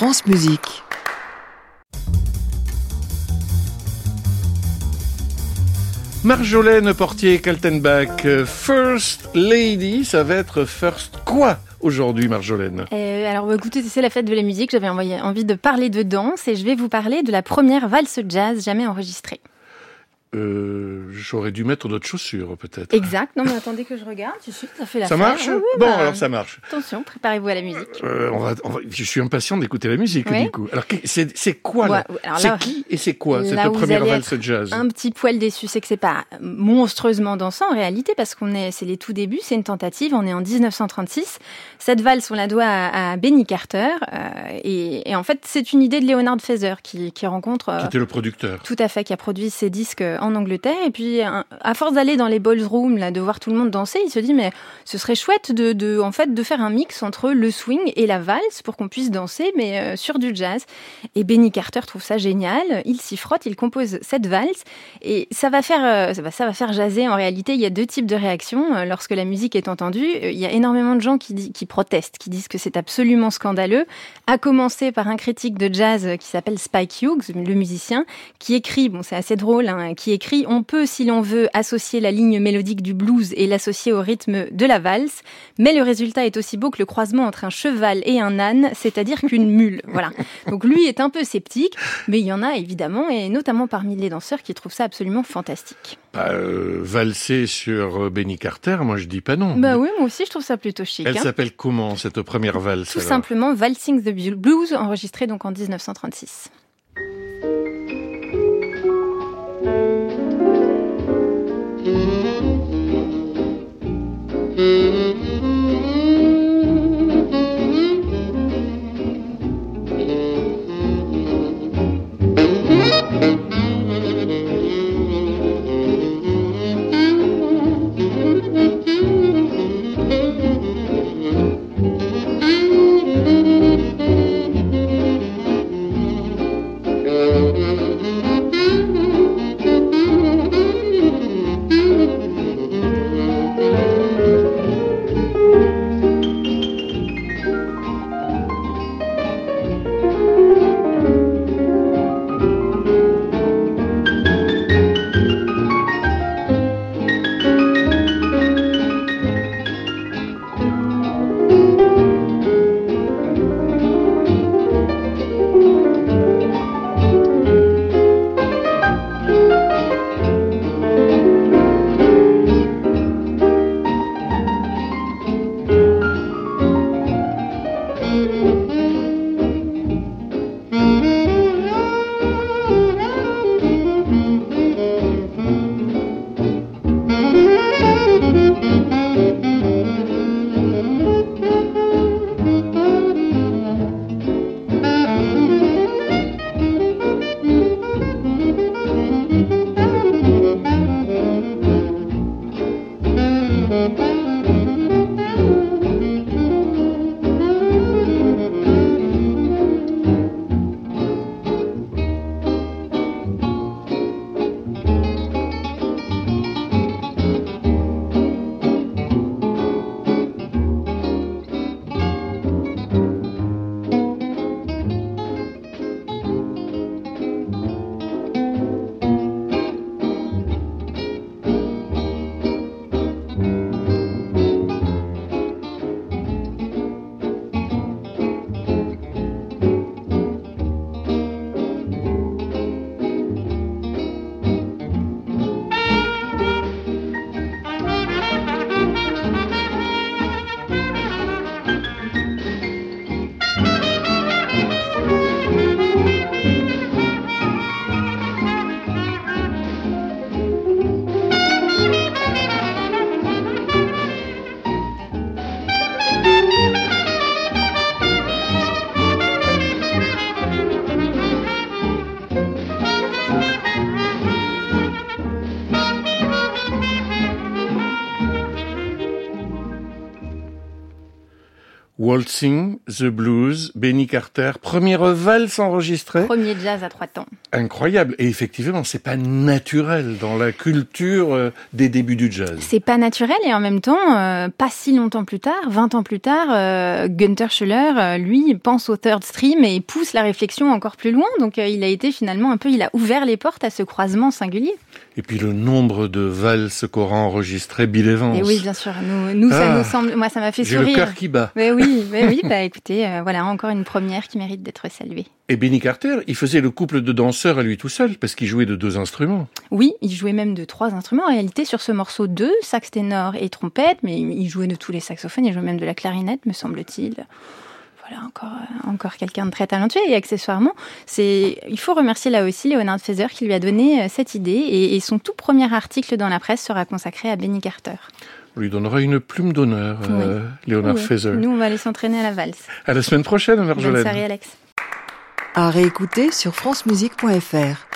France Musique. Marjolaine Portier-Kaltenbach, euh, First Lady, ça va être First quoi aujourd'hui, Marjolaine? Euh, alors, bah, écoutez, c'est la fête de la musique. J'avais envie de parler de danse et je vais vous parler de la première valse jazz jamais enregistrée. euh, J'aurais dû mettre d'autres chaussures, peut-être. Exact. Non, mais attendez que je regarde. Je suis ça fait la Ça marche Oui, oui, Bon, bah, alors ça marche. Attention, préparez-vous à la musique. Euh, on va, on va- je suis impatient d'écouter la musique, Oui. du coup. Alors, c'est c'est quoi, là alors C'est là- qui et c'est quoi, là cette première valse jazz Un petit poil déçu, c'est que c'est pas monstrueusement dansant en réalité parce qu'on est, c'est les tout débuts, c'est une tentative. On est en 1936. Cette valse, on la doit à, à Benny Carter euh, et, et en fait, c'est une idée de Leonard Feather qui, qui rencontre. euh, Qui était le producteur Tout à fait, qui a produit ses disques en Angleterre. Et puis, à force d'aller dans les ballrooms, là, de voir tout le monde danser, il se dit, mais ce serait chouette de, en fait, de faire un mix entre le swing et la valse pour qu'on puisse danser, mais euh, sur du jazz. Et Benny Carter trouve ça génial. Il s'y frotte, il compose cette valse. Et ça va faire, euh, faire jaser. En réalité, il y a deux types de réactions. Euh, Lorsque la musique est entendue, il y a énormément de gens qui, qui protestent, qui disent que c'est absolument scandaleux. À commencer par un critique de jazz qui s'appelle Spike Hughes, le musicien, qui écrit, bon c'est assez drôle, hein, qui écrit On peut, si l'on veut, associer la ligne mélodique du blues et l'associer au rythme de la valse, mais le résultat est aussi beau que le croisement entre un cheval et un âne, c'est-à-dire qu'une mule. Voilà. Donc lui est un peu sceptique, mais il y en a évidemment, et notamment parmi les danseurs qui trouvent ça absolument fantastique. bah, euh, Valser sur euh, Benny Carter, moi je dis pas non. Bah oui, moi aussi je trouve ça plutôt chic. Elle hein. s'appelle comment, cette première valse Tout alors? simplement Valsing the Blues, enregistré donc en 1936. Waltzing, The Blues, Benny Carter, première valse enregistrée. Premier jazz à trois temps. Incroyable. Et effectivement, c'est pas naturel dans la culture euh, des débuts du jazz. C'est pas naturel et en même temps, euh, pas si longtemps plus tard, 20 ans plus tard, euh, Gunther Schuller, lui, pense au third stream et pousse la réflexion encore plus loin. Donc il a été finalement un peu, il a ouvert les portes à ce croisement singulier. Et puis le nombre de valses qu'aura enregistré Bill Evans. Et oui, bien sûr. Nous, nous ça ah, nous semble, moi, ça m'a fait sourire. J'ai le cœur qui bat. Mais oui, mais oui. Bah écoutez, euh, voilà encore une première qui mérite d'être saluée. Et Benny Carter, il faisait le couple de danseurs à lui tout seul parce qu'il jouait de deux instruments. Oui, il jouait même de trois instruments. En réalité, sur ce morceau, deux sax ténor et trompette, mais il jouait de tous les saxophones. Il jouait même de la clarinette, me semble-t-il encore, euh, encore quelqu'un de très talentueux. Et accessoirement, c'est, il faut remercier là aussi Leonard Feather qui lui a donné euh, cette idée. Et, son tout premier article dans la presse sera consacré à Benny Carter. On lui donnera une plume d'honneur, euh, Leonard Feather. Nous, on va aller s'entraîner à la valse. À la semaine prochaine, Marjolaine. Bonne Alex. À réécouter sur francemusique.fr.